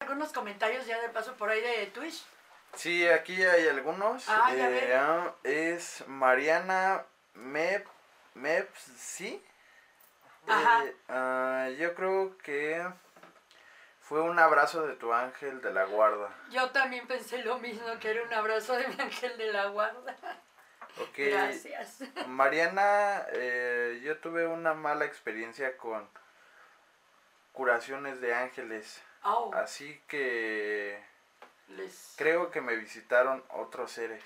Algunos comentarios ya de paso por ahí de Twitch. Sí, aquí hay algunos. Ah, ya Eh, es Mariana Mep, Meps, ¿sí? Ajá. Eh, ah, yo creo que fue un abrazo de tu ángel de la guarda. Yo también pensé lo mismo, que era un abrazo de mi ángel de la guarda. Ok. Gracias. Mariana, eh, yo tuve una mala experiencia con curaciones de ángeles. Au, Así que les- creo que me visitaron otros seres.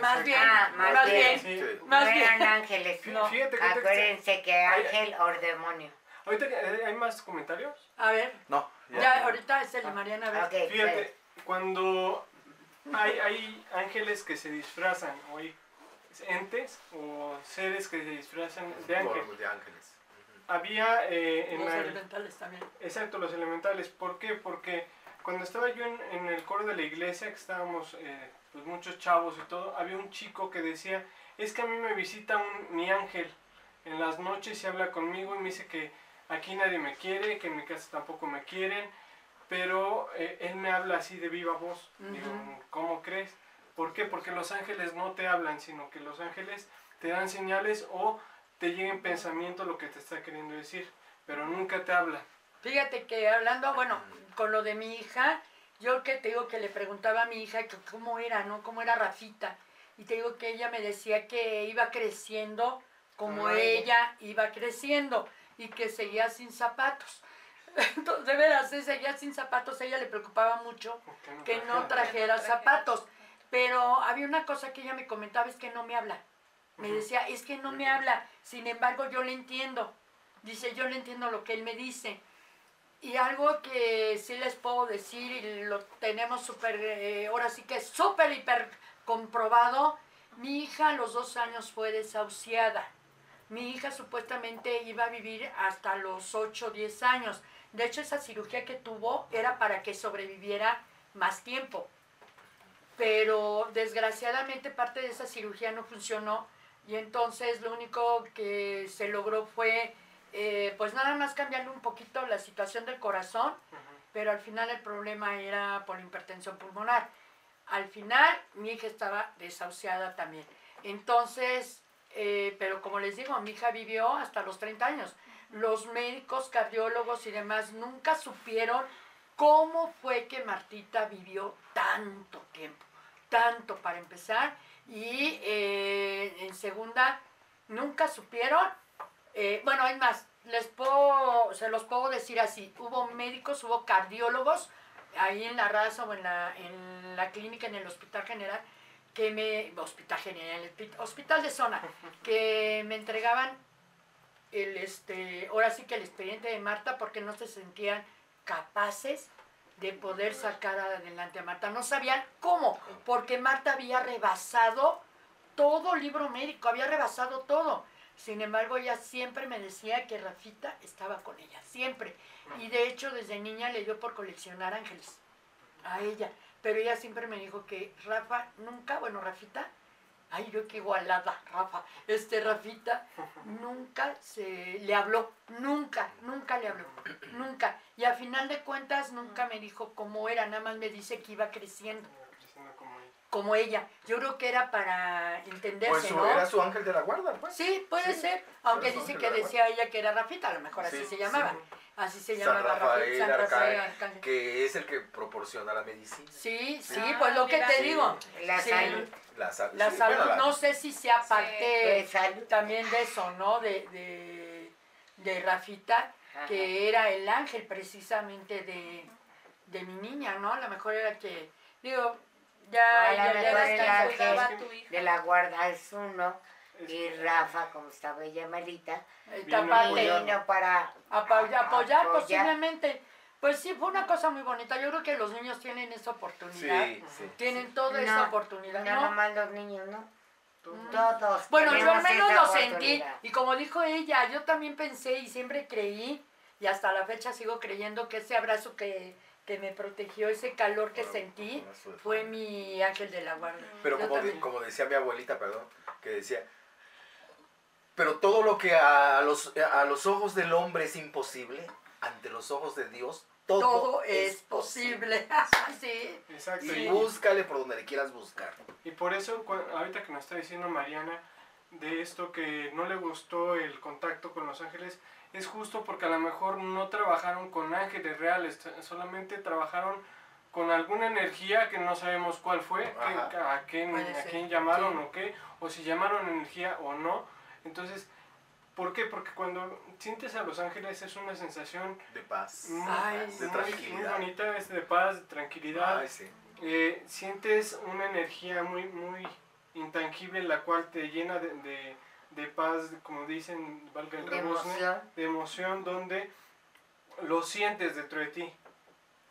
Más bien, Ah, más, más bien. bien. Sí. Más no bien. eran ángeles. No. Fíjate que Acuérdense que ángel o demonio. ahorita hay más comentarios. A ver, No, ya, ahorita es el de Mariana. A ver. Ok, Fíjate, cuando hay, hay ángeles que se disfrazan, o hay entes o seres que se disfrazan de ángel. Formas de ángeles. Había eh, en Los la- elementales también. Exacto, los elementales. ¿Por qué? Porque cuando estaba yo en, en el coro de la iglesia, que estábamos eh, pues muchos chavos y todo, había un chico que decía, es que a mí me visita un, mi ángel en las noches y habla conmigo y me dice que aquí nadie me quiere, que en mi casa tampoco me quieren, pero eh, él me habla así de viva voz. Digo. ¿cómo crees? ¿Por qué? Porque los ángeles no te hablan, sino que los ángeles te dan señales o te llega en pensamiento lo que te está queriendo decir, pero nunca te hablan. Fíjate que hablando, bueno, con lo de mi hija, yo que te digo que le preguntaba a mi hija que cómo era, ¿no? Cómo era Rafita. Y te digo que ella me decía que iba creciendo como ella iba creciendo y que seguía sin zapatos. Entonces, de veras, seguía sin zapatos. A ella le preocupaba mucho que no trajera zapatos. Pero había una cosa que ella me comentaba, es que no me habla. Me decía, es que no me habla. Sin embargo, yo le entiendo. Dice, yo le entiendo lo que él me dice. Y algo que sí les puedo decir, y lo tenemos súper, eh, ahora sí que es súper, hiper comprobado, mi hija a los dos años fue desahuciada. Mi hija supuestamente iba a vivir hasta los 8 o 10 años. De hecho, esa cirugía que tuvo era para que sobreviviera más tiempo. Pero desgraciadamente parte de esa cirugía no funcionó y entonces lo único que se logró fue eh, pues nada más cambiarle un poquito la situación del corazón, pero al final el problema era por hipertensión pulmonar. Al final mi hija estaba desahuciada también. Entonces, eh, pero como les digo, mi hija vivió hasta los 30 años. Los médicos, cardiólogos y demás nunca supieron cómo fue que Martita vivió tanto tiempo, tanto para empezar. Y eh, en segunda, nunca supieron eh, bueno, es más, les puedo, se los puedo decir así, hubo médicos, hubo cardiólogos ahí en la raza o en la, en la clínica, en el hospital general, que me, hospital general, hospital de zona, que me entregaban el, este, ahora sí que el expediente de Marta porque no se sentían capaces de poder sacar adelante a Marta. No sabían cómo, porque Marta había rebasado todo libro médico, había rebasado todo. Sin embargo, ella siempre me decía que Rafita estaba con ella, siempre. Y de hecho, desde niña le dio por coleccionar ángeles a ella. Pero ella siempre me dijo que Rafa nunca, bueno, Rafita, ay, yo qué igualada, Rafa, este Rafita nunca se le habló, nunca, nunca le habló, nunca. Y a final de cuentas nunca me dijo cómo era, nada más me dice que iba creciendo como ella. Yo creo que era para entenderse, Pues su- ¿no? era su ángel de la guarda, pues. Sí, puede Sí, ser, aunque dice que de decía ella que era Rafita, a lo mejor así Sí, se llamaba. sí. Así se San llamaba Rafael, Rafael, San Rafael, Arcángel, Arcángel. que es el que proporciona la medicina. Sí, sí, Ah, pues lo que te Sí. digo. La Sí, salud. La, sal- La sí, salud, bueno, la- no sé si sea parte también de eso, ¿no? De, de, de Rafita, Ajá. que era el ángel precisamente de, de mi niña, ¿no? A lo mejor era que, digo, ya, A lo ya, Cuidaba a tu hija. de la guarda es uno Es- y Rafa, como estaba ella malita, El Vino para Apoyar, apoyar posiblemente. Pues sí, fue una cosa muy bonita. Yo creo que los niños tienen esa oportunidad. Sí, sí. Tienen toda No, esa oportunidad, No, ¿no? nomás los niños, ¿no? Todo. Todos. Bueno, yo al menos lo sentí. Y como dijo ella, yo también pensé y siempre creí, y hasta la fecha sigo creyendo que ese abrazo que, que me protegió, ese calor que Bueno, sentí, fue mi ángel de la guarda. Pero Yo como, de- como decía mi abuelita, perdón, que decía, Pero todo lo que a los, a los ojos del hombre es imposible, ante los ojos de Dios, todo, Todo es posible. sí. Exacto. Y Y, búscale por donde le quieras buscar. y por eso, ahorita que nos está diciendo Mariana de esto que no le gustó el contacto con los ángeles, es justo porque a lo mejor no trabajaron con ángeles reales, solamente trabajaron con alguna energía que no sabemos cuál fue, que- a, quién, a quién llamaron sí. o qué, o si llamaron energía o no. Entonces, ¿por qué? Porque cuando sientes a los ángeles es una sensación De paz. muy, Ay, muy- de muy tranquilidad. bonita, es de paz, de tranquilidad. Ay, sí. Eh, sientes una energía muy, muy intangible, la cual te llena de, de, de paz, como dicen, valga el De de emoción, donde lo sientes dentro de ti.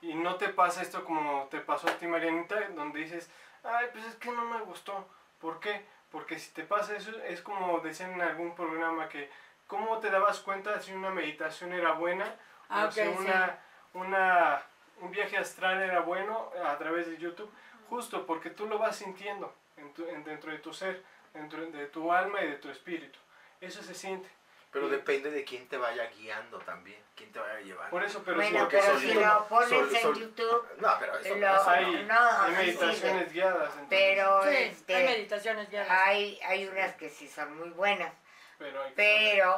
Y no te pasa esto como te pasó a ti, Marianita, donde dices, ay, pues es que no me gustó. ¿Por qué? Porque si te pasa eso, es como decían en algún programa que, ¿cómo te dabas cuenta si una meditación era buena? Ah, o si sí. una, una, un viaje astral era bueno a través de YouTube, justo porque tú lo vas sintiendo en tu- en- dentro de tu ser, dentro de tu alma y de tu espíritu. Eso se siente. Pero depende de quién te vaya guiando también, quién te vaya llevando. Por eso, pero bueno, sí, porque pero solito si lo pones sol- en sol- YouTube, No, pero eso Lo- eso hay, no, hay sí meditaciones sirve. guiadas. entonces, pero Sí, este, hay meditaciones guiadas. hay, hay unas que sí son muy buenas. pero hay Pero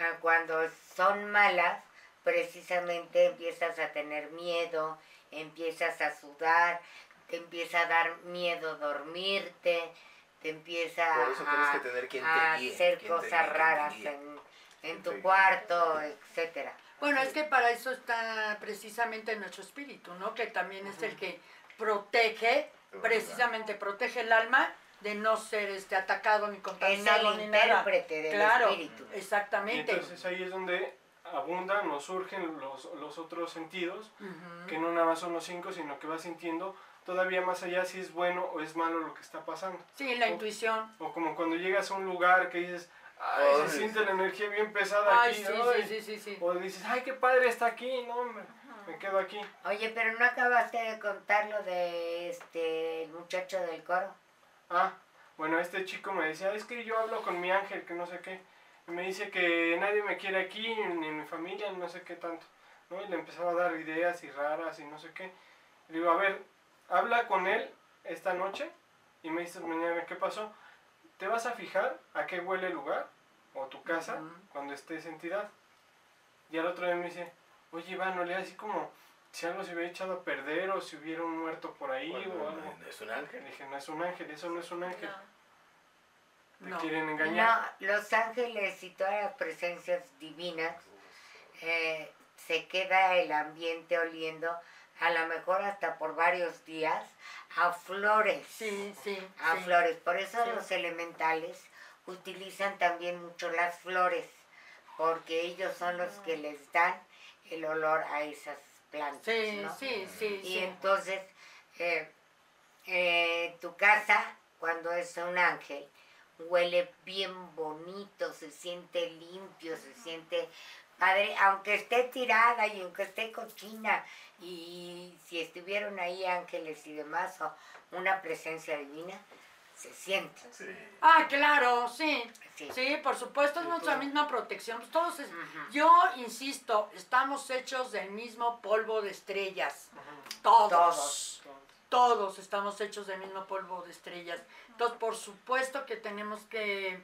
ah, cuando son malas, precisamente empiezas a tener miedo, empiezas a sudar, te empieza a dar miedo dormirte, te empieza Por eso tienes a, que tener quien te a guíe, hacer quien te cosas guíe, quien te raras en, en tu cuarto, etcétera. Bueno, es que para eso está precisamente nuestro espíritu, ¿no? Que también es el que protege, precisamente protege el alma de no ser este atacado ni Es contaminado el ni nada. intérprete del Claro, espíritu. Y exactamente. entonces ahí es donde abundan o surgen los, los otros sentidos, que no nada más son los cinco, sino que vas sintiendo todavía más allá si es bueno o es malo lo que está pasando. Sí, la intuición. O como cuando llegas a un lugar que dices, ay, Ay, se siente la energía bien pesada Ay, aquí. sí, ay". sí, sí, sí, sí. O dices, ay, qué padre está aquí, no, hombre, me quedo aquí. Oye, pero no acabaste de contar lo de este el muchacho del coro. Ah, bueno, este chico me decía, es que yo hablo con mi ángel, que no sé qué. Y me dice que nadie me quiere aquí, ni mi familia, ni no sé qué tanto. ¿no? Y le empezaba a dar ideas y raras y no sé qué. Le digo, a ver, habla con él esta noche y me dices mañana, ¿qué pasó? ¿Te vas a fijar a qué huele el lugar o tu casa Ujú. cuando estés en entidad? Y al otro día me dice, oye Iván, no le así como si algo se hubiera echado a perder o si hubiera un muerto por ahí Bueno, o algo. no, es un ángel. Le dije, no es un ángel, eso no es un ángel. Te No. quieren engañar. No, los ángeles y todas las presencias divinas eh, se queda el ambiente oliendo, a lo mejor hasta por varios días, a flores. Sí, sí. A sí. flores. Por eso Sí. los elementales utilizan también mucho las flores, porque ellos son los que les dan el olor a esas plantas. Sí, ¿no? sí, sí, Y sí. entonces, eh, eh, tu casa, cuando es un ángel, huele bien bonito, se siente limpio, se siente padre, aunque esté tirada y aunque esté cochina, y si estuvieron ahí ángeles y demás, o una presencia divina, se siente. Sí. Ah, claro, sí. Sí. Sí, por supuesto, es Sí, nuestra misma protección. Pues todos es-. Yo insisto, estamos hechos del mismo polvo de estrellas. Todos. Todos estamos hechos del mismo polvo de estrellas. Entonces, por supuesto que tenemos que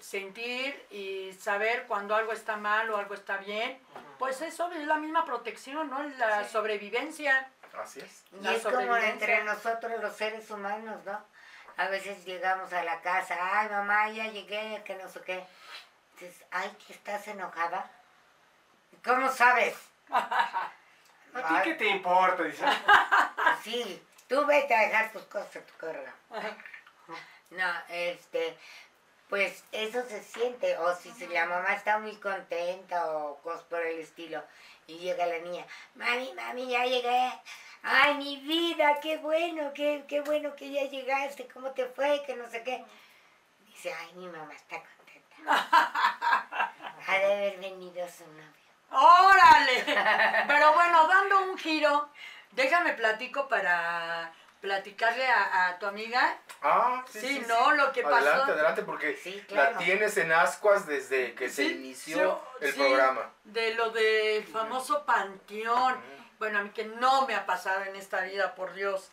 sentir y saber cuando algo está mal o algo está bien. Pues eso es la misma protección, ¿no? La Sí. sobrevivencia. Así es. Y La es como entre nosotros los seres humanos, ¿no? A veces llegamos a la casa, ay mamá, ya llegué, que no sé qué. Dices, ay, que estás enojada. ¿Cómo sabes? ¿A ti qué te importa? Dice. Sí, tú vete a dejar tus cosas a tu carga. No, este, pues eso se siente, o si la mamá está muy contenta o cosas por el estilo, y llega la niña, mami, mami, ya llegué. Ay, mi vida, qué bueno, qué, qué bueno que ya llegaste, cómo te fue, que no sé qué. Dice, ay, mi mamá está contenta. Ha de haber venido su novio. ¡Órale! Pero bueno, dando un giro, déjame platico para platicarle a, a tu amiga. Ah, Sí, no, lo que pasó. Adelante, adelante, porque Sí, claro. la tienes en ascuas desde que se Sí, inició sí, el sí, programa. De lo del famoso panteón. Bueno, a mí que no me ha pasado en esta vida, por Dios.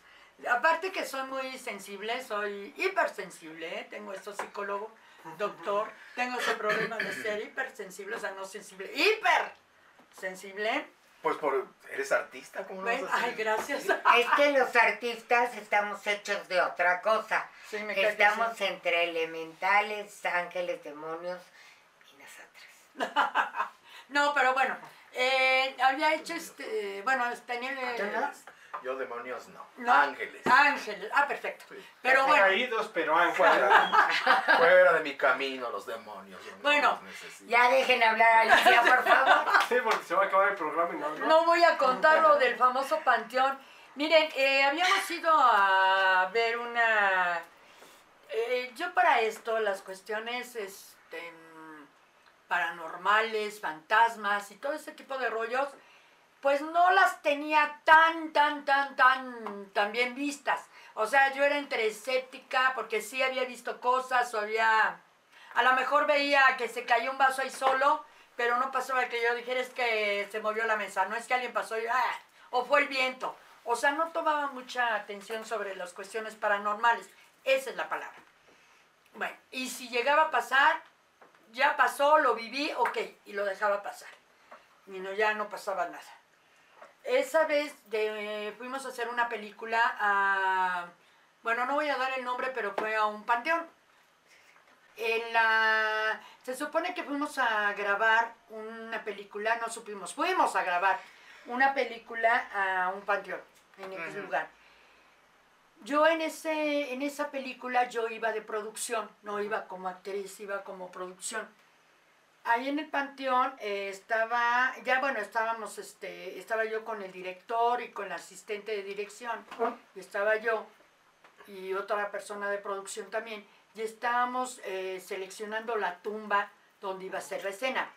Aparte que soy muy sensible, soy hipersensible, ¿eh? tengo esto psicólogo, doctor, tengo ese problema de ser hipersensible, o sea, no sensible, hipersensible. Pues por eres artista, ¿cómo no vas Ven, a ser? ay, gracias. Es que los artistas estamos hechos de otra cosa. Sí, me Estamos sí. entre elementales, ángeles, demonios y nosotras. No, pero bueno, eh, había hecho este, bueno, tenía... ¿Tú no? Yo demonios no. no, Ángeles. Ángeles, ah, perfecto. Sí. Pero bueno, Caídos, pero ángeles. Fuera, fuera de mi camino los demonios. yo Bueno. Ya dejen hablar a Alicia, por favor. Sí, porque se va a acabar el programa y no, no. No voy a contar lo del famoso panteón. Miren, eh, habíamos ido a ver una... eh, yo para esto, las cuestiones este, paranormales, fantasmas y todo ese tipo de rollos, pues no las tenía tan, tan, tan, tan, tan bien vistas. O sea, yo era entre escéptica porque sí había visto cosas o había... A lo mejor veía que se cayó un vaso ahí solo, pero no pasó que yo dijera es que se movió la mesa, no es que alguien pasó y, ah, o fue el viento. O sea, no tomaba mucha atención sobre las cuestiones paranormales. Esa es la palabra. Bueno, y si llegaba a pasar, ya pasó, lo viví, ok, y lo dejaba pasar. Y no, ya no pasaba nada. Esa vez de- fuimos a hacer una película a... Bueno, no voy a dar el nombre, pero fue a un panteón. En la, se supone que fuimos a grabar una película, no supimos, fuimos a grabar una película a un panteón, en ese lugar. Yo en, ese, en esa película yo iba de producción, no iba como actriz, iba como producción. Ahí en el panteón eh, estaba, ya bueno, estábamos, este, estaba yo con el director y con la asistente de dirección, y estaba yo y otra persona de producción también, y estábamos eh, seleccionando la tumba donde iba a ser la escena.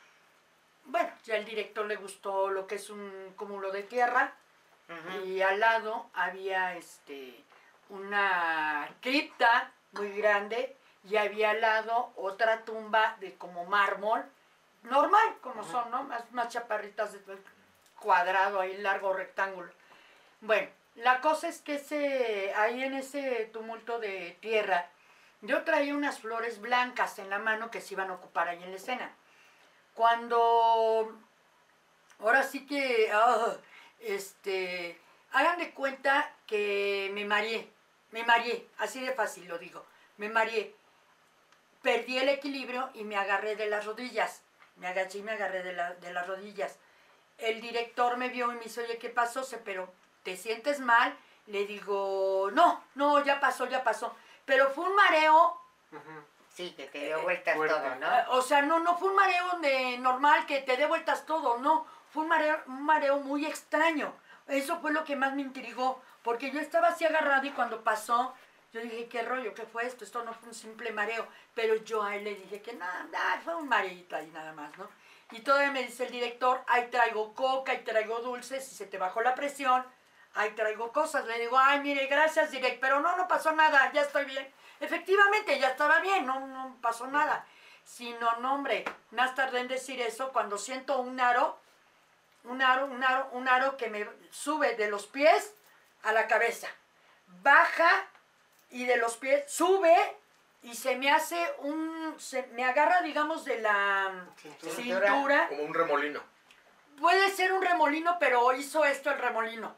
Bueno, ya al director le gustó lo que es un cúmulo de tierra, y al lado había este una cripta muy grande y había al lado otra tumba de como mármol normal como son no más más chaparritas de cuadrado ahí largo rectángulo. Bueno la cosa es que ese ahí en ese tumulto de tierra yo traía unas flores blancas en la mano que se iban a ocupar ahí en la escena. Cuando ahora sí que ah, este hagan de cuenta que me mareé me mareé así de fácil lo digo me mareé. Perdí el equilibrio y me agarré de las rodillas me agaché y me agarré de, la- de las rodillas el director me vio y me dice oye qué pasó Se, pero te sientes mal le digo no no ya pasó ya pasó pero fue un mareo. Sí, que te dio vueltas Fuerte. todo, ¿no? eh, O sea, no, no fue un mareo de normal que te dé vueltas todo, no. Fue un mareo, un mareo muy extraño. Eso fue lo que más me intrigó, porque yo estaba así agarrada y cuando pasó, yo dije, ¿qué rollo? ¿Qué fue esto? Esto no fue un simple mareo. Pero yo a él le dije que nada, fue un mareito ahí nada más, ¿no? Y todavía me dice el director, ahí traigo coca, ahí traigo dulces, si se te bajó la presión, ahí traigo cosas. Le digo, ay, mire, gracias, direct, pero no, no pasó nada, ya estoy bien. Efectivamente, ya estaba bien, no, no pasó nada. Sino, no, hombre, más tardé en decir eso cuando siento un aro, un aro, un aro, un aro que me sube de los pies a la cabeza. Baja y de los pies sube y se me hace un, se me agarra, digamos, de la Cintura. cintura. Como un remolino. Puede ser un remolino, pero hizo esto el remolino.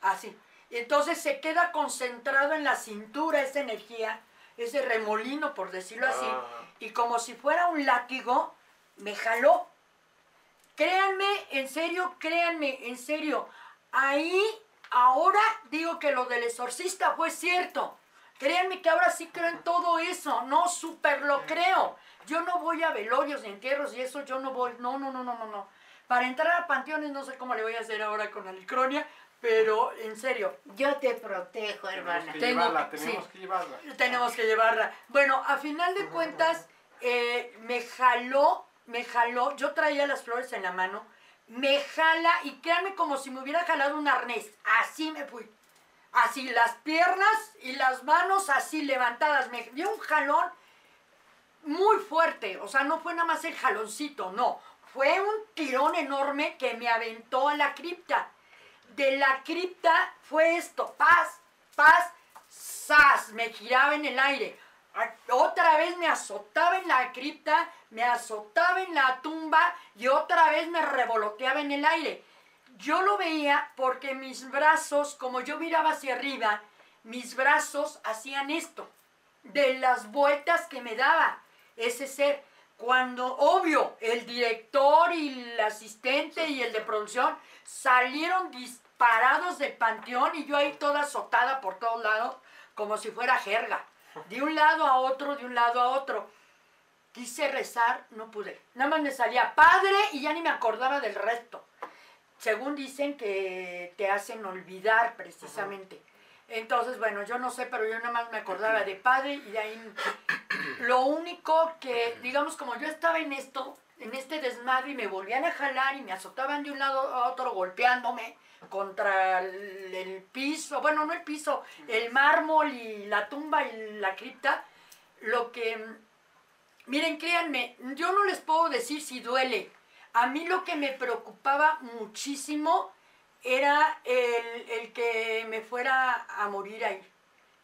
Así. Y entonces se queda concentrado en la cintura esa energía, ese remolino, por decirlo así. Ah. Y como si fuera un látigo, me jaló. Créanme, en serio, créanme, en serio. Ahí, ahora digo que lo del exorcista fue cierto. Créanme que ahora sí creo en todo eso. No, súper lo creo. Yo no voy a velorios ni entierros y eso yo no voy. No, no, no, no, no, no. Para entrar a panteones no sé cómo le voy a hacer ahora con la licronia, pero en serio, Yo te protejo, Tenemos hermana. que Tengo- llevarla, sí. tenemos que llevarla. tenemos que llevarla. Bueno, a final de cuentas, eh, me jaló, me jaló, yo traía las flores en la mano, me jala y créanme como si me hubiera jalado un arnés, así me fui. así las piernas y las manos así levantadas. Me dio un jalón muy fuerte, o sea, no fue nada más el jaloncito, no, fue un tirón enorme que me aventó a la cripta. De la cripta fue esto, paz, paz, sas, me giraba en el aire. Otra vez me azotaba en la cripta, me azotaba en la tumba y otra vez me revoloteaba en el aire. Yo lo veía porque mis brazos, como yo miraba hacia arriba, mis brazos hacían esto, de las vueltas que me daba ese ser. Cuando, obvio, el director y el asistente y el de producción salieron disparados del panteón y yo ahí toda azotada por todos lados, como si fuera jerga. De un lado a otro, de un lado a otro. Quise rezar, no pude. Nada más me salía padre y ya ni me acordaba del resto. Según dicen que te hacen olvidar precisamente. Entonces, bueno, yo no sé, pero yo nada más me acordaba de padre y de ahí lo único que, digamos, como yo estaba en esto, en este desmadre y me volvían a jalar y me azotaban de un lado a otro golpeándome contra el, el piso, bueno, no el piso, el mármol y la tumba y la cripta, lo que, miren, créanme, yo no les puedo decir si duele. A mí lo que me preocupaba muchísimo era el, el, que me fuera a morir ahí,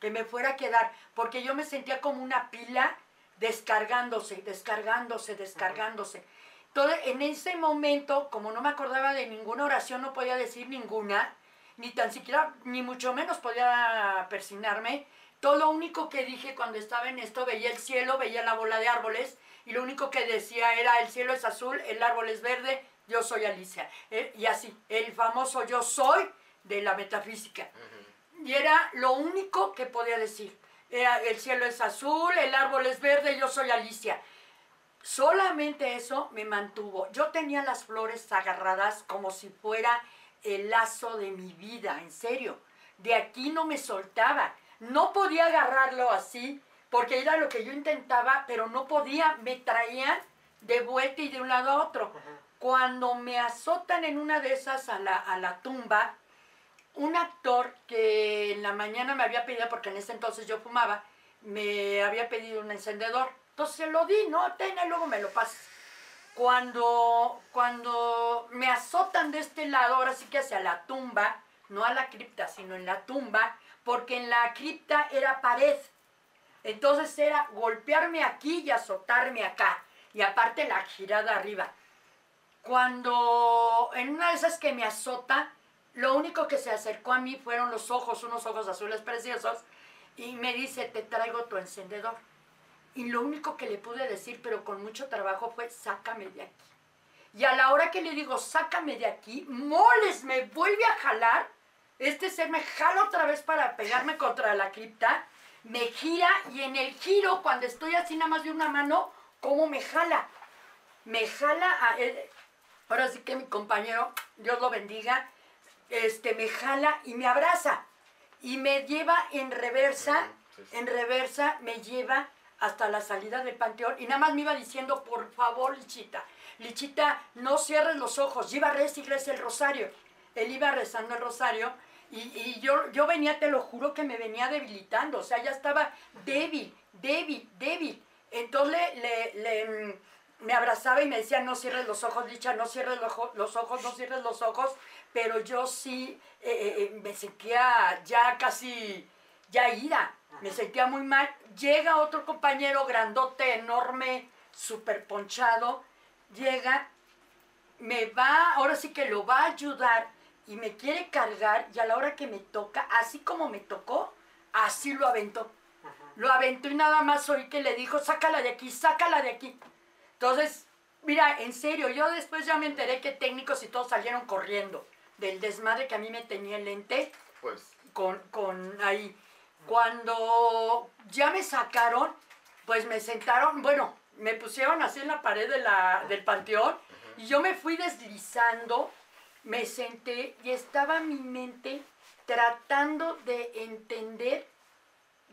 que me fuera a quedar, porque yo me sentía como una pila descargándose, descargándose, descargándose. Entonces, en ese momento, como no me acordaba de ninguna oración, no podía decir ninguna, ni tan siquiera, ni mucho menos podía persignarme. Todo lo único que dije cuando estaba en esto, veía el cielo, veía la bola de árboles, y lo único que decía era, el cielo es azul, el árbol es verde, yo soy Alicia. Eh, y así, el famoso yo soy de la metafísica. Y era lo único que podía decir. Era, el cielo es azul, el árbol es verde, yo soy Alicia. Solamente eso me mantuvo. Yo tenía las flores agarradas como si fuera el lazo de mi vida, en serio. De aquí no me soltaba. No podía agarrarlo así, porque era lo que yo intentaba, pero no podía. Me traían de vuelta y de un lado a otro. Cuando me azotan en una de esas a la, a la tumba, un actor que en la mañana me había pedido, porque en ese entonces yo fumaba, me había pedido un encendedor. Entonces se lo di, ¿no? Ten, y luego me lo pasas. Cuando, cuando me azotan de este lado, ahora sí que hacia la tumba, no a la cripta, sino en la tumba, porque en la cripta era pared. Entonces era golpearme aquí y azotarme acá. Y aparte la girada arriba. Cuando en una de esas que me azota, lo único que se acercó a mí fueron los ojos, unos ojos azules preciosos, y me dice, te traigo tu encendedor. Y lo único que le pude decir, pero con mucho trabajo, fue, sácame de aquí. Y a la hora que le digo, sácame de aquí, moles, me vuelve a jalar. Este ser me jala otra vez para pegarme contra la cripta. Me gira y en el giro, cuando estoy así nada más de una mano, ¿cómo me jala? Me jala a... Ahora sí que mi compañero, Dios lo bendiga, este, me jala y me abraza. Y me lleva en reversa, en reversa me lleva hasta la salida del panteón. Y nada más me iba diciendo, por favor, Lichita, Lichita, no cierres los ojos. Iba a rezar y el rosario. Él iba rezando el rosario. Y, y, yo, yo venía, te lo juro, que me venía debilitando. O sea, ya estaba débil, débil, débil. Entonces le, le me abrazaba y me decía, no cierres los ojos, Licha, no cierres los, los ojos, no cierres los ojos, pero yo sí eh, eh, me sentía ya casi, ya ira, me sentía muy mal. Llega otro compañero grandote, enorme, súper ponchado, llega, me va, ahora sí que lo va a ayudar y me quiere cargar y a la hora que me toca, así como me tocó, así lo aventó. Lo aventó y nada más oí que le dijo, sácala de aquí, sácala de aquí. Entonces, mira, en serio, yo después ya me enteré que técnicos y todos salieron corriendo del desmadre que a mí me tenía el lente. Pues. Con, con ahí. Cuando ya me sacaron, pues me sentaron, bueno, me pusieron así en la pared de la, del panteón y yo me fui deslizando, me senté y estaba mi mente tratando de entender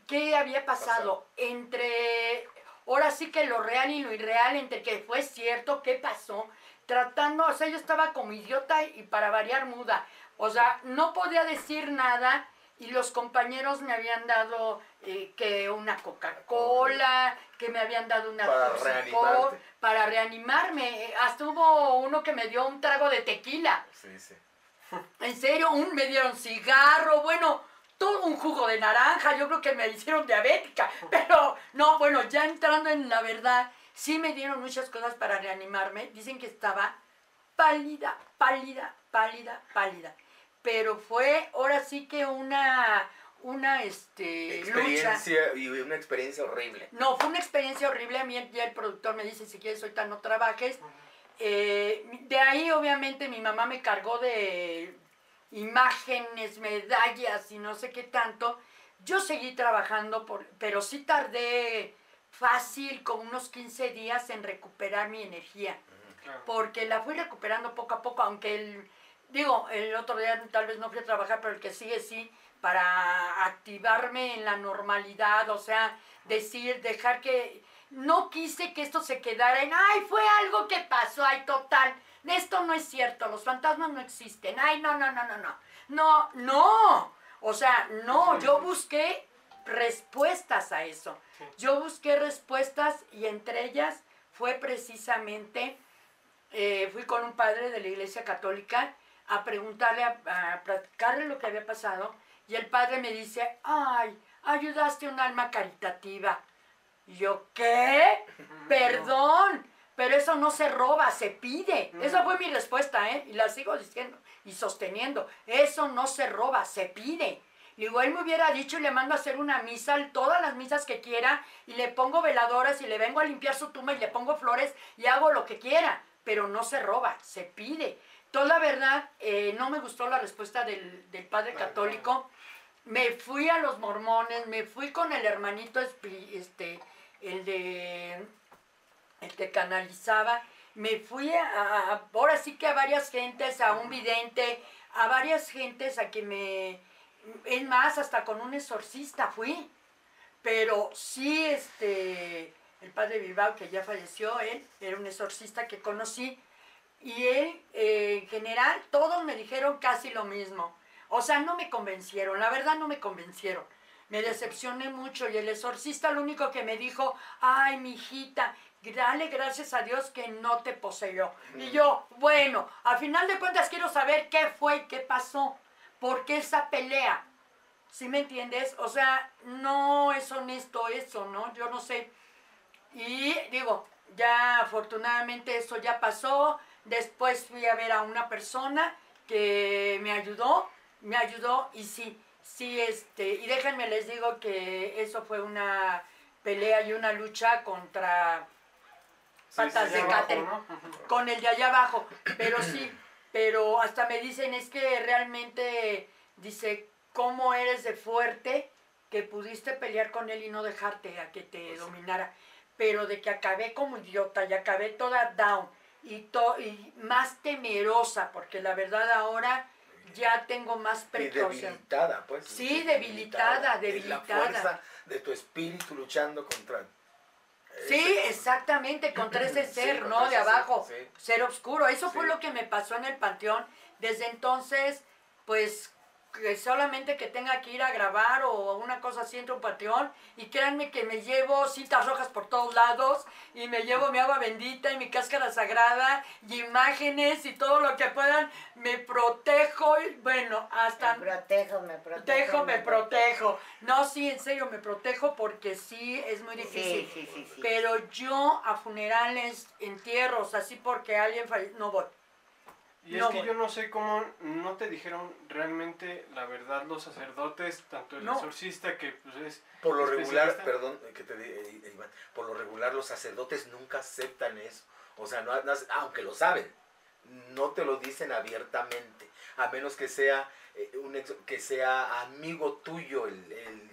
qué había pasado entre ahora sí que lo real y lo irreal, entre que fue cierto, qué pasó, tratando, o sea, yo estaba como idiota y para variar muda, o sea, no podía decir nada y los compañeros me habían dado eh, que una Coca-Cola, que me habían dado una. Para reanimarme. Hasta hubo uno que me dio un trago de tequila. Sí, sí. En serio, un, me dieron cigarro, bueno, todo un jugo de naranja, yo creo que me hicieron diabética, pero no, bueno, ya entrando en la verdad, sí me dieron muchas cosas para reanimarme, dicen que estaba pálida, pálida, pálida, pálida, pero fue ahora sí que una, una, este, lucha. Experiencia y una experiencia horrible. No, fue una experiencia horrible. A mí ya el productor me dice, si quieres ahorita no trabajes. Eh, de ahí, obviamente, mi mamá me cargó de imágenes, medallas y no sé qué tanto. Yo seguí trabajando, por, pero sí tardé fácil, con unos 15 días en recuperar mi energía. Claro. Porque la fui recuperando poco a poco, aunque el, digo, el otro día tal vez no fui a trabajar, pero el que sigue sí, para activarme en la normalidad, o sea, decir, dejar que, no quise que esto se quedara en, ay, fue algo que pasó, ay, total, esto no es cierto, los fantasmas no existen, ay, no, no, no, no, no, no, no, o sea, no, yo busqué respuestas a eso, yo busqué respuestas y entre ellas fue precisamente, eh, fui con un padre de la iglesia católica a preguntarle, a, a platicarle lo que había pasado y el padre me dice, ay, ayudaste a un alma caritativa. Y yo, ¿qué? Perdón, pero eso no se roba, se pide. Esa fue mi respuesta, ¿eh? Y la sigo diciendo y sosteniendo. Eso no se roba, se pide. Y Digo, él me hubiera dicho y le mando a hacer una misa, todas las misas que quiera, y le pongo veladoras y le vengo a limpiar su tumba y le pongo flores y hago lo que quiera. Pero no se roba, se pide. Toda la verdad, eh, no me gustó la respuesta del, del padre católico. Me fui a los mormones, me fui con el hermanito, este, el de, el que canalizaba. Me fui a, a- ahora sí que a varias gentes, a un vidente, a varias gentes a que me, es más, hasta con un exorcista fui. Pero sí, este, el padre Bilbao, que ya falleció, él era un exorcista que conocí. Y él, eh, en general, todos me dijeron casi lo mismo. O sea, no me convencieron, la verdad no me convencieron. Me decepcioné mucho y el exorcista lo único que me dijo, ay, mi hijita, dale gracias a Dios que no te poseyó. Y yo, bueno, al final de cuentas quiero saber qué fue y qué pasó. ¿Por qué esa pelea? ¿Sí me entiendes? O sea, no es honesto eso, ¿no? Yo no sé. Y digo, ya afortunadamente eso ya pasó. Después fui a ver a una persona que me ayudó, me ayudó y sí, sí, este, y déjenme les digo que eso fue una pelea y una lucha contra patas sí, de cáter con el de allá abajo, pero sí, pero hasta me dicen es que realmente, dice, ¿cómo eres de fuerte que pudiste pelear con él y no dejarte a que te dominara? Pero de que acabé como idiota y acabé toda down y, to- y más temerosa, porque la verdad ahora ya tengo más Y precaución. debilitada, pues. Sí, debilitada, debilitada. la fuerza de tu espíritu luchando contra. Sí, exactamente, contra ese ser, ¿no? De abajo, sí. ser oscuro. Eso fue lo que me pasó en el panteón. Desde entonces, pues, que solamente que tenga que ir a grabar o una cosa así entre un panteón. Y créanme que me llevo cintas rojas por todos lados. Y me llevo mi agua bendita y mi cáscara sagrada. Y imágenes y todo lo que puedan. Me protejo. Y bueno, hasta... Me protejo, me protejo. Protejo, me protejo. No, sí, en serio, me protejo porque sí es muy difícil. Sí, sí, sí, sí. Pero yo a funerales, entierros, así porque alguien falle- no voy. Y es No, que bueno. yo no sé cómo no te dijeron realmente la verdad los sacerdotes, tanto el No. exorcista que pues es Por lo regular, perdón, que te eh, eh, Iván, por lo regular los sacerdotes nunca aceptan eso. O sea, no, no- aunque lo saben, no te lo dicen abiertamente, a menos que sea eh, un ex- que sea amigo tuyo el, el-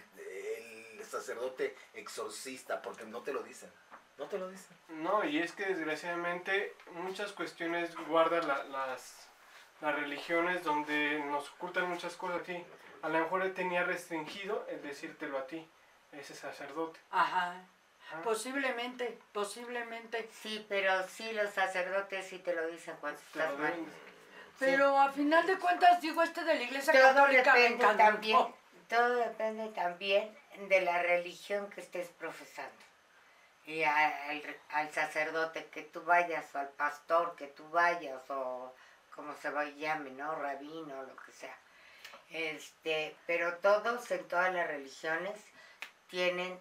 el sacerdote exorcista, porque no te lo dicen. No te lo dicen. No, y es que desgraciadamente muchas cuestiones guardan la- las, las religiones donde nos ocultan muchas cosas a ti. A lo mejor él tenía restringido el decírtelo a ti, ese sacerdote. Ajá. Ah. Posiblemente, posiblemente. Sí, pero sí, los sacerdotes sí te lo dicen cuando Te estás mal. Pero a final de cuentas, digo, este de la iglesia Todo católica depende también, todo depende también de la religión que estés profesando. Y al, al sacerdote que tú vayas, o al pastor que tú vayas, o como se va llame, ¿no? Rabino, lo que sea. Este, pero todos en todas las religiones tienen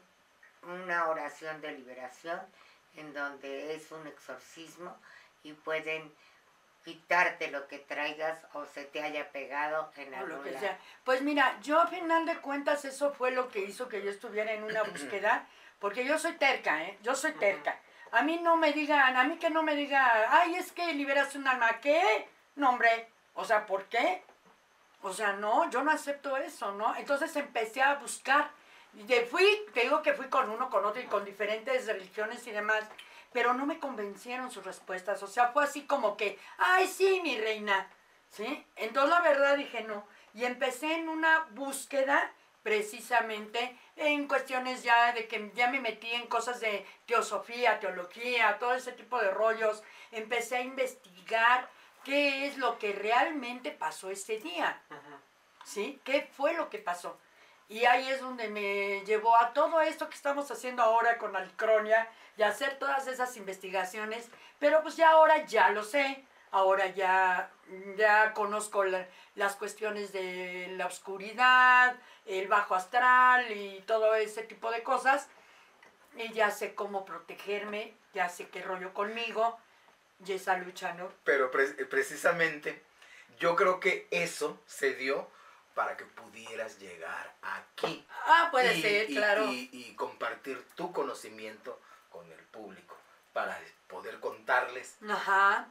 una oración de liberación en donde es un exorcismo y pueden quitarte lo que traigas o se te haya pegado en o lo algún que lado. sea. Pues mira, yo a final de cuentas eso fue lo que hizo que yo estuviera en una búsqueda, porque yo soy terca, ¿eh? Yo soy terca. A mí no me digan, a mí que no me digan, ay, es que liberas un alma, ¿qué? No, hombre, o sea, ¿por qué? O sea, no, yo no acepto eso, ¿no? Entonces empecé a buscar. Y de fui, te digo que fui con uno, con otro y con diferentes religiones y demás, pero no me convencieron sus respuestas. O sea, fue así como que, ay, sí, mi reina, ¿sí? Entonces la verdad dije no. Y empecé en una búsqueda precisamente en cuestiones ya de que ya me metí en cosas de teosofía, teología, todo ese tipo de rollos. Empecé a investigar qué es lo que realmente pasó ese día. ¿Sí? ¿Qué fue lo que pasó? Y ahí es donde me llevó a todo esto que estamos haciendo ahora con Alicronia y hacer todas esas investigaciones. Pero pues ya ahora ya lo sé. Ahora ya, ya conozco la- las cuestiones de la oscuridad, el bajo astral y todo ese tipo de cosas. Y ya sé cómo protegerme, ya sé qué rollo conmigo. Y esa lucha, ¿no? Pero pre- precisamente yo creo que eso se dio para que pudieras llegar aquí. Ah, puede y, ser, y- claro. Y, y compartir tu conocimiento con el público para poder contarles Ajá.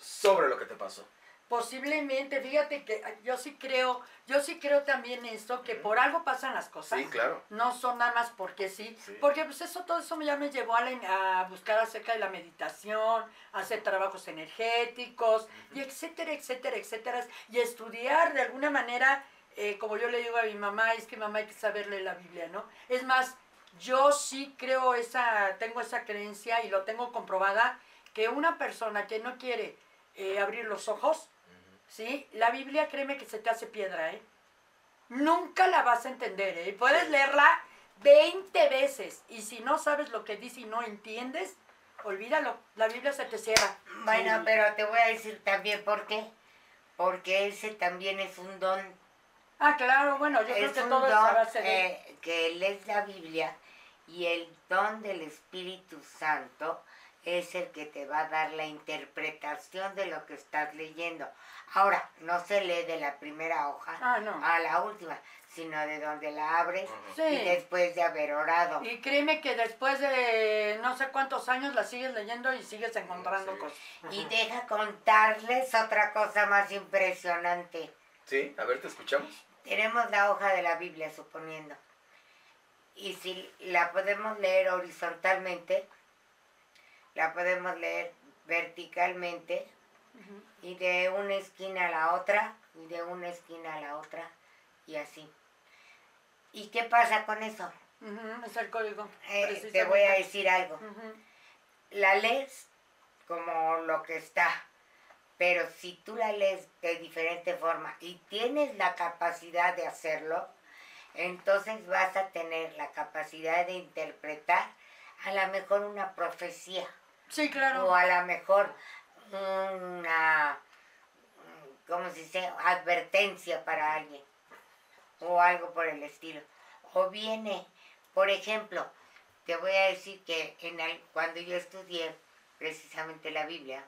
Sobre lo que te pasó. Posiblemente, fíjate que yo sí creo, yo sí creo también esto, que por algo pasan las cosas. Sí, claro. No son nada más porque sí, Sí. porque pues eso, todo eso ya me llevó a, la- a buscar acerca de la meditación, hacer trabajos energéticos, y etcétera, etcétera, etcétera, y estudiar de alguna manera, eh, como yo le digo a mi mamá, es que mamá hay que saberle la Biblia, ¿no? Es más, yo sí creo esa, tengo esa creencia y lo tengo comprobada, que una persona que no quiere eh, abrir los ojos, ¿sí? La Biblia, créeme que se te hace piedra, ¿eh? Nunca la vas a entender, ¿eh? Puedes leerla 20 veces y si no sabes lo que dice y no entiendes, olvídalo, la Biblia se te cierra. Bueno, Sí. pero te voy a decir también por qué. Porque ese también es un don. Ah, claro, bueno, yo creo es que un todo don eh, que lees la Biblia y el don del Espíritu Santo es el que te va a dar la interpretación de lo que estás leyendo. Ahora, no se lee de la primera hoja Ah, no. a la última, sino de donde la abres Sí. y después de haber orado. Y créeme que después de no sé cuántos años la sigues leyendo y sigues encontrando Sí. cosas. Y deja contarles otra cosa más impresionante. ¿Sí? A ver, te escuchamos. Tenemos la hoja de la Biblia, suponiendo. Y si la podemos leer horizontalmente, la podemos leer verticalmente y de una esquina a la otra y de una esquina a la otra y así. ¿Y qué pasa con eso? Es el código. Eh, te voy a decir algo. La lees como lo que está, pero si tú la lees de diferente forma y tienes la capacidad de hacerlo, entonces vas a tener la capacidad de interpretar a lo mejor una profecía Sí, claro. o a lo mejor una, ¿cómo se dice? Advertencia para alguien o algo por el estilo. O viene, por ejemplo, te voy a decir que en el- cuando yo estudié precisamente la Biblia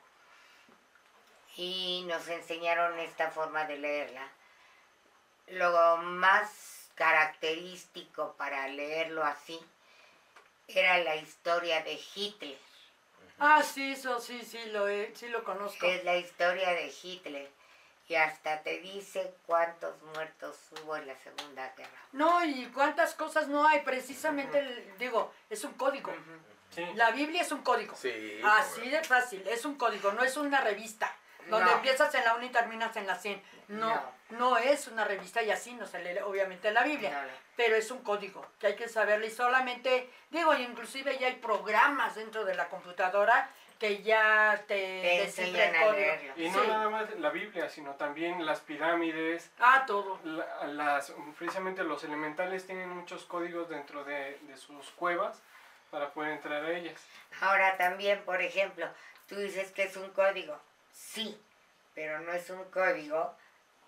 y nos enseñaron esta forma de leerla, lo más característico para leerlo así era la historia de Hitler. Ah, sí, eso sí, sí, lo, he- sí lo conozco. Es la historia de Hitler. Y hasta te dice cuántos muertos hubo en la Segunda Guerra. No, y cuántas cosas no hay, precisamente, el- digo, es un código. Sí. La Biblia es un código. Sí. Así de fácil, es un código, no es una revista. Donde No. empiezas en la 1 y terminas en la 100. No, no, es una revista y así no se lee obviamente la Biblia. No. Pero es un código que hay que saberlo y solamente, digo, inclusive ya hay programas dentro de la computadora que ya te, Te enseñan a leerlo. Y no Sí. nada más la Biblia, sino también las pirámides, Ah, todo. la- las, precisamente los elementales tienen muchos códigos dentro de, de sus cuevas para poder entrar a ellas. Ahora también, por ejemplo, tú dices que es un código. Sí, pero no es un código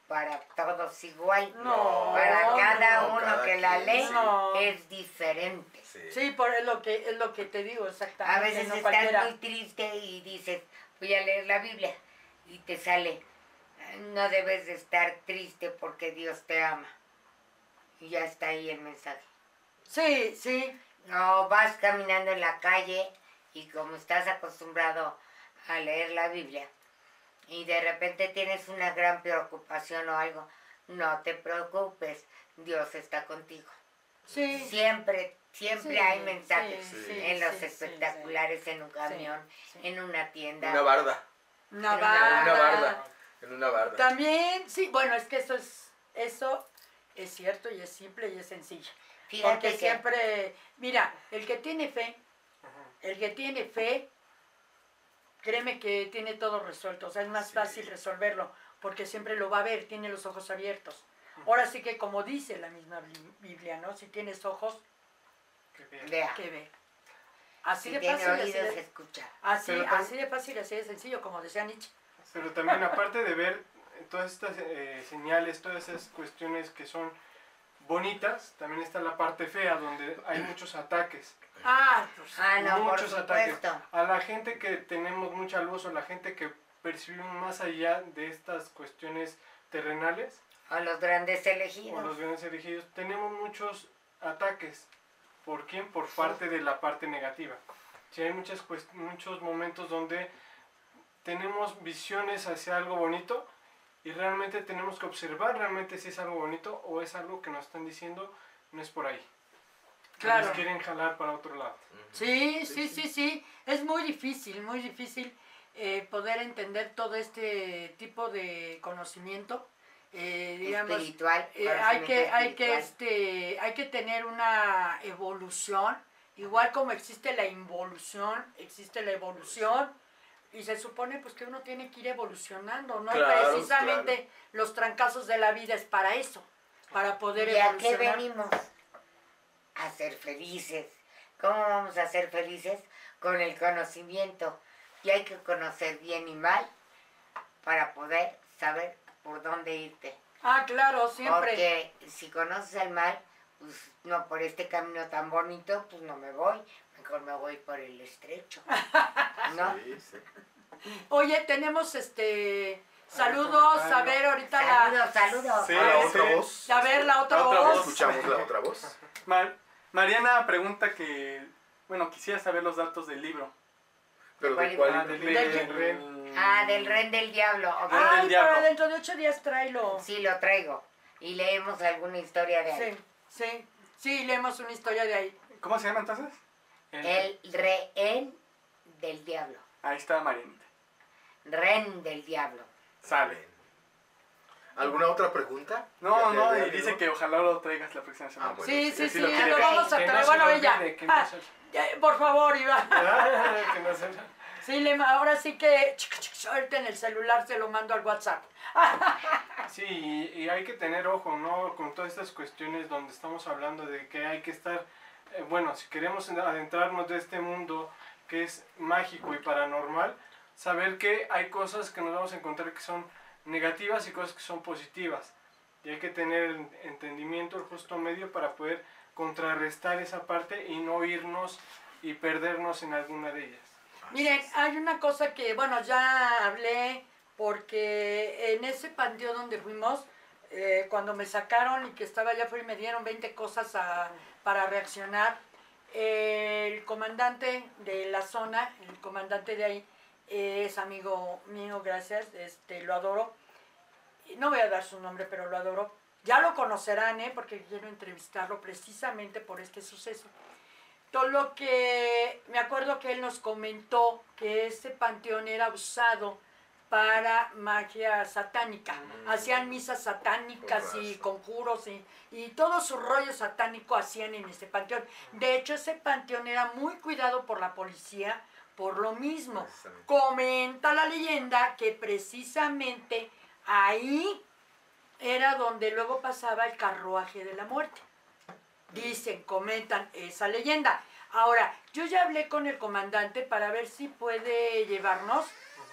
para todos igual. No, Para cada no, uno cada que la sí. No. es diferente. Sí. Sí, por es lo que es lo que te digo exactamente. A veces no estás cualquiera. muy triste y dices, voy a leer la Biblia. Y te sale, no debes de estar triste porque Dios te ama. Y ya está ahí el mensaje. Sí, sí. No, vas caminando en la calle y como estás acostumbrado a leer la Biblia y de repente tienes una gran preocupación o algo, no te preocupes, Dios está contigo. Sí. Siempre, siempre Sí, hay mensajes sí, sí, en los sí, sí, espectaculares, en un camión, sí. en una tienda. Una barda. Una Una barda. Una barda. En una barda. También, sí, bueno, es que eso es, eso es cierto y es simple y es sencillo. Fíjate Porque que siempre, mira, el que tiene fe, el que tiene fe, créeme que tiene todo resuelto. O sea, es más Sí. fácil resolverlo, porque siempre lo va a ver, tiene los ojos abiertos. Ahora sí que como dice la misma Bi- Biblia, ¿no? Si tienes ojos, bien. vea, que ve. Así si de fácil, así de, escucha. así de fácil, así de sencillo, como decía Nietzsche. Pero también aparte de ver todas estas eh, señales, todas esas cuestiones que son bonitas, también está la parte fea donde hay muchos ataques. Ah, pues, Ah, no, por muchos ataques. supuesto. A la gente que tenemos mucha luz o la gente que percibimos más allá de estas cuestiones terrenales O los grandes o elegidos. los grandes elegidos, tenemos muchos ataques. ¿Por quién? Por parte de la parte negativa. Si hay muchas muchos momentos donde tenemos visiones hacia algo bonito y realmente tenemos que observar realmente si es algo bonito o es algo que nos están diciendo no es por ahí. Que Claro. Nos quieren jalar para otro lado. Sí, sí, sí, sí. Es muy difícil, muy difícil eh, poder entender todo este tipo de conocimiento. Eh, digamos, espiritual. eh, hay que, hay que, este, hay que tener una evolución, igual como existe la involución, existe la evolución. Y se supone pues que uno tiene que ir evolucionando, ¿no? Y Claro, precisamente los trancazos de la vida es para eso, para poder ¿Y a qué evolucionar. venimos? A ser felices. ¿Cómo vamos a ser felices? Con el conocimiento. Y hay que conocer bien y mal para poder saber por dónde irte. Ah, claro, siempre. Porque si conoces el mal, pues no por este camino tan bonito, pues no me voy. Mejor me voy por el estrecho. ¿No? Sí, sí. Oye, tenemos este saludos, a ver ahorita Saludos, saludos. Sí. A la sí. otra voz. la, a ver la otra La otra voz. voz. Escuchamos la otra voz. Mar- Mariana pregunta que, bueno, quisiera saber los datos del libro. Pero ¿Cuál de cuál libro? Del- De- del ren. Ah, del ren del diablo. ok. Ah, Ay, del diablo. para dentro de ocho días tráelo. Sí, lo traigo. Y leemos alguna historia de ahí. Sí, sí, sí, leemos una historia de ahí. ¿Cómo se llama entonces? El- El rehén del diablo. Ahí está Marianita. Ren del diablo. Sale. ¿Alguna otra pregunta? No, ¿Ya- no, y dice que ojalá lo traigas la próxima semana. Ah, bueno. Sí, sí, sí, sí, lo vamos a traer. Bueno, ella. Ah, por favor, Iván. que no se- Sí, le, ahora sí que suelta en el celular, se lo mando al WhatsApp. Sí, y, y hay que tener ojo, ¿no? Con todas estas cuestiones donde estamos hablando de que hay que estar, eh, bueno, si queremos adentrarnos de este mundo que es mágico y paranormal, saber que hay cosas que nos vamos a encontrar que son negativas y cosas que son positivas. Y hay que tener el entendimiento, el justo medio para poder contrarrestar esa parte y no irnos y perdernos en alguna de ellas. Miren, hay una cosa que, bueno, ya hablé porque en ese panteón donde fuimos, eh, cuando me sacaron y que estaba allá afuera y me dieron 20 cosas a- para reaccionar, el comandante de la zona, el comandante de ahí, es amigo mío, gracias, este, lo adoro. No voy a dar su nombre, pero lo adoro. Ya lo conocerán, ¿eh? porque quiero entrevistarlo precisamente por este suceso. Todo lo que me acuerdo que él nos comentó que ese panteón era usado para magia satánica. Mm. Hacían misas satánicas y conjuros y, y todo su rollo satánico hacían en ese panteón. De hecho, ese panteón era muy cuidado por la policía por lo mismo. Comenta la leyenda que precisamente ahí era donde luego pasaba el carruaje de la muerte. Dicen, comentan esa leyenda. Ahora, yo ya hablé con el comandante para ver si puede llevarnos,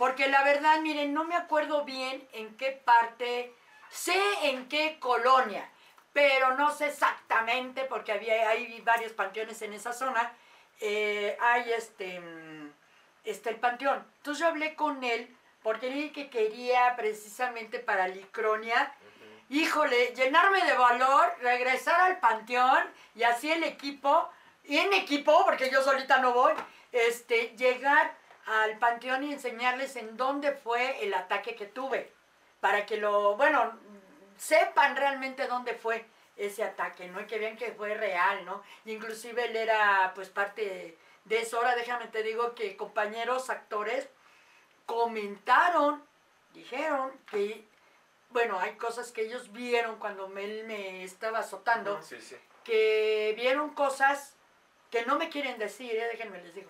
porque la verdad, miren, no me acuerdo bien en qué parte, sé en qué colonia, pero no sé exactamente, porque había, hay varios panteones en esa zona, eh, hay este, mm, este, el panteón. Entonces yo hablé con él, porque le dije que quería precisamente para Licronia, híjole, llenarme de valor, regresar al panteón y así el equipo, y en equipo, porque yo solita no voy, este, llegar al panteón y enseñarles en dónde fue el ataque que tuve, para que lo, bueno, sepan realmente dónde fue ese ataque, ¿no? Y que vean que fue real, ¿no? Y inclusive él era, pues, parte de, de eso. Ahora déjame te digo que compañeros actores comentaron, dijeron que, bueno, hay cosas que ellos vieron cuando él me estaba azotando, Sí, sí. que vieron cosas que no me quieren decir, ¿eh? déjenme les digo,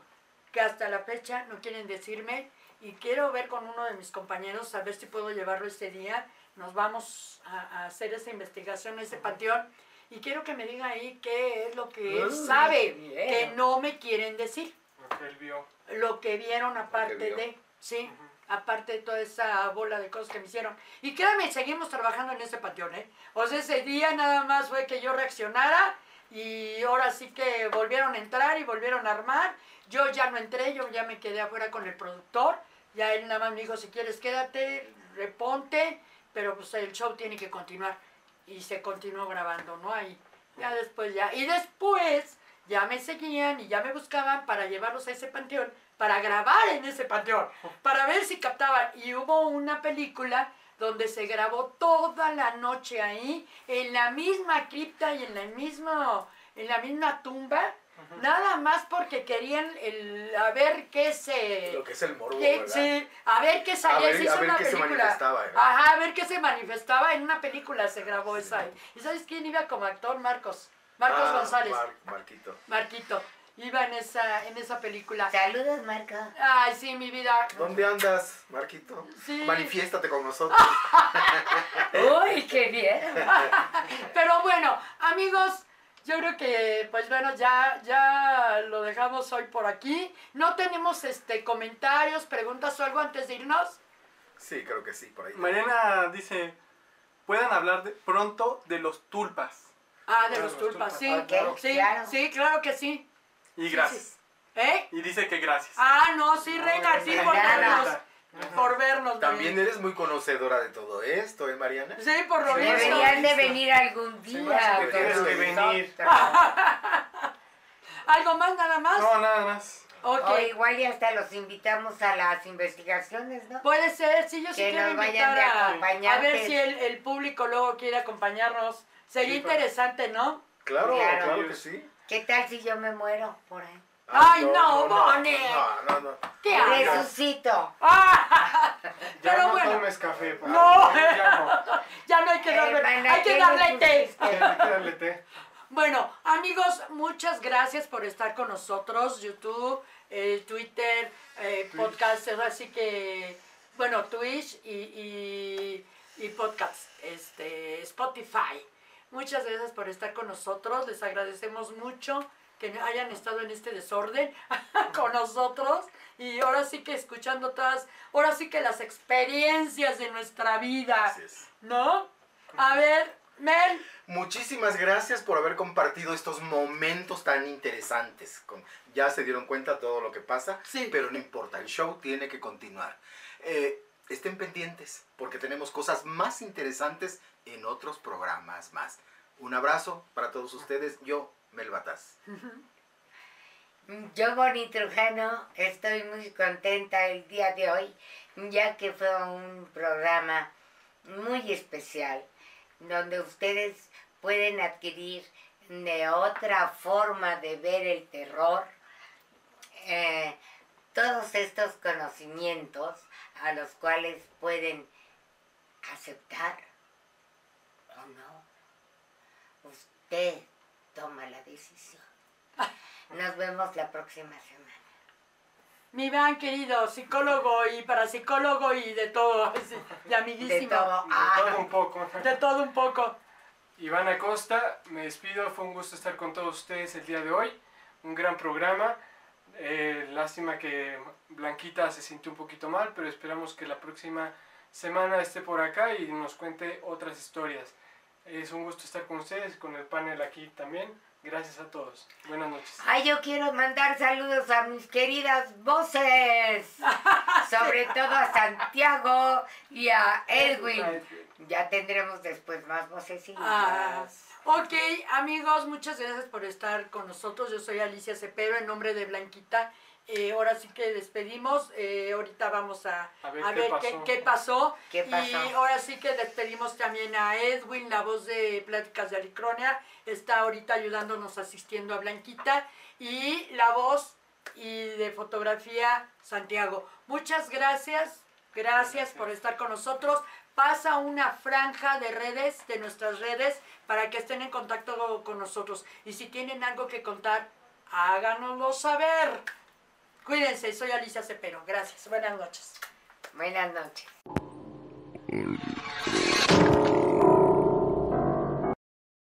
que hasta la fecha no quieren decirme y quiero ver con uno de mis compañeros a ver si puedo llevarlo ese día. Nos vamos a, a hacer esa investigación en ese panteón y quiero que me diga ahí qué es lo que él Uy, sabe bien. que no me quieren decir Lo que él vio. lo que vieron aparte vio. de, sí, aparte de toda esa bola de cosas que me hicieron. Y créanme, seguimos trabajando en ese panteón, ¿eh? O sea, ese día nada más fue que yo reaccionara y ahora sí que volvieron a entrar y volvieron a armar. Yo ya no entré, yo ya me quedé afuera con el productor. Ya él nada más me dijo, si quieres quédate, reponte, pero pues el show tiene que continuar. Y se continuó grabando, ¿no? Ahí, ya después ya. Y después ya me seguían y ya me buscaban para llevarlos a ese panteón, para grabar en ese panteón, para ver si captaban. Y hubo una película donde se grabó toda la noche ahí, en la misma cripta y en la misma, en la misma tumba, nada más porque querían el, a ver qué se... Lo que es el morbo, qué- ¿verdad? sí, a ver qué salía, A ver- se hizo a ver una qué se película. manifestaba, ¿eh? Ajá, a ver qué se manifestaba en una película se grabó esa. ¿Y sabes quién iba como actor? Marcos. Marcos Ah, González. Mar- Marquito. Marquito. Iba en esa, en esa película. Saludos, Marco. Ay, sí, mi vida. ¿Dónde andas, Marquito? Sí. Manifiéstate con nosotros. Uy, qué bien. Pero bueno, amigos, yo creo que, pues bueno, ya, ya lo dejamos hoy por aquí. No tenemos este comentarios, preguntas o algo antes de irnos. Sí, creo que sí, por ahí. Mariana dice, puedan hablar de- pronto de los tulpas. Ah, de Ah, los los tulpas, tulpas. sí. Ok, sí, claro. sí, claro que sí. Y gracias. sí. ¿Eh? Y dice que gracias. Ah, no, sí, reina, sí, por nada. Por vernos. También Mariana. eres muy conocedora de todo esto, ¿eh, Mariana? Sí, por lo visto. Deberían de venir algún día. que nosotros. venir. ¿Algo más, nada más? No, nada más. Ok. O igual y hasta los invitamos a las investigaciones, ¿no? Puede ser, sí, yo sí Que quiero nos vayan invitar de a, a ver si el, el público luego quiere acompañarnos. Sería Sí, interesante, ¿no? Claro, Claro. claro, que sí. ¿Qué tal si yo me muero por ahí? Ay, no, no, Bonnie. no, no, no. ¿Qué haces? Resucito. Ah, Ya Pero no bueno. tomes café. pa. No. Ya no. ya no hay que darle, Hermana, hay que ¿qué darle le té. hay que darle té. Bueno, amigos, muchas gracias por estar con nosotros. YouTube, eh, Twitter, eh, podcast, así que, bueno, Twitch y, y, y podcast, este, Spotify. Muchas gracias por estar con nosotros. Les agradecemos mucho que hayan estado en este desorden con nosotros. Y ahora sí que escuchando todas, ahora sí que las experiencias de nuestra vida, Así es. ¿no? A ver, Mel. Muchísimas gracias por haber compartido estos momentos tan interesantes. Con- ya se dieron cuenta todo lo que pasa, Sí. pero no importa, el show tiene que continuar. Eh, estén pendientes, porque tenemos cosas más interesantes en otros programas más. Un abrazo para todos ustedes, yo, Mel. Yo, Bonnie Trujano, estoy muy contenta el día de hoy, ya que fue un programa muy especial, donde ustedes pueden adquirir de otra forma de ver el terror eh, todos estos conocimientos a los cuales pueden aceptar o no. Usted toma la decisión. Nos vemos la próxima semana. Mi Iván, querido, psicólogo y parapsicólogo y de todo, de amiguísimo. De todo. De Ah, todo un poco. De todo un poco. Iván Acosta, me despido, fue un gusto estar con todos ustedes el día de hoy. Un gran programa. Eh, lástima que Blanquita se sintió un poquito mal, pero esperamos que la próxima semana esté por acá y nos cuente otras historias. Es un gusto estar con ustedes, con el panel aquí también. Gracias a todos. Buenas noches. Ay, yo quiero mandar saludos a mis queridas voces. Sobre todo a Santiago y a Edwin. Ya tendremos después más vocecillas. Ah, ok, amigos, muchas gracias por estar con nosotros. Yo soy Alicia Cepero en nombre de Blanquita. Eh, ahora sí que despedimos. Eh, ahorita vamos a, A ver a qué ver pasó. qué, qué pasó. ¿Qué pasó? Y ahora sí que despedimos también a Edwin, la voz de Pláticas de Alicronia. Está ahorita ayudándonos, asistiendo a Blanquita. Y la voz y de fotografía Santiago. Muchas gracias. Gracias por estar con nosotros. Pasa una franja de redes, de nuestras redes, para que estén en contacto con nosotros. Y si tienen algo que contar, háganoslo saber. Cuídense, soy Alicia Cepero. Gracias. Buenas noches. Buenas noches.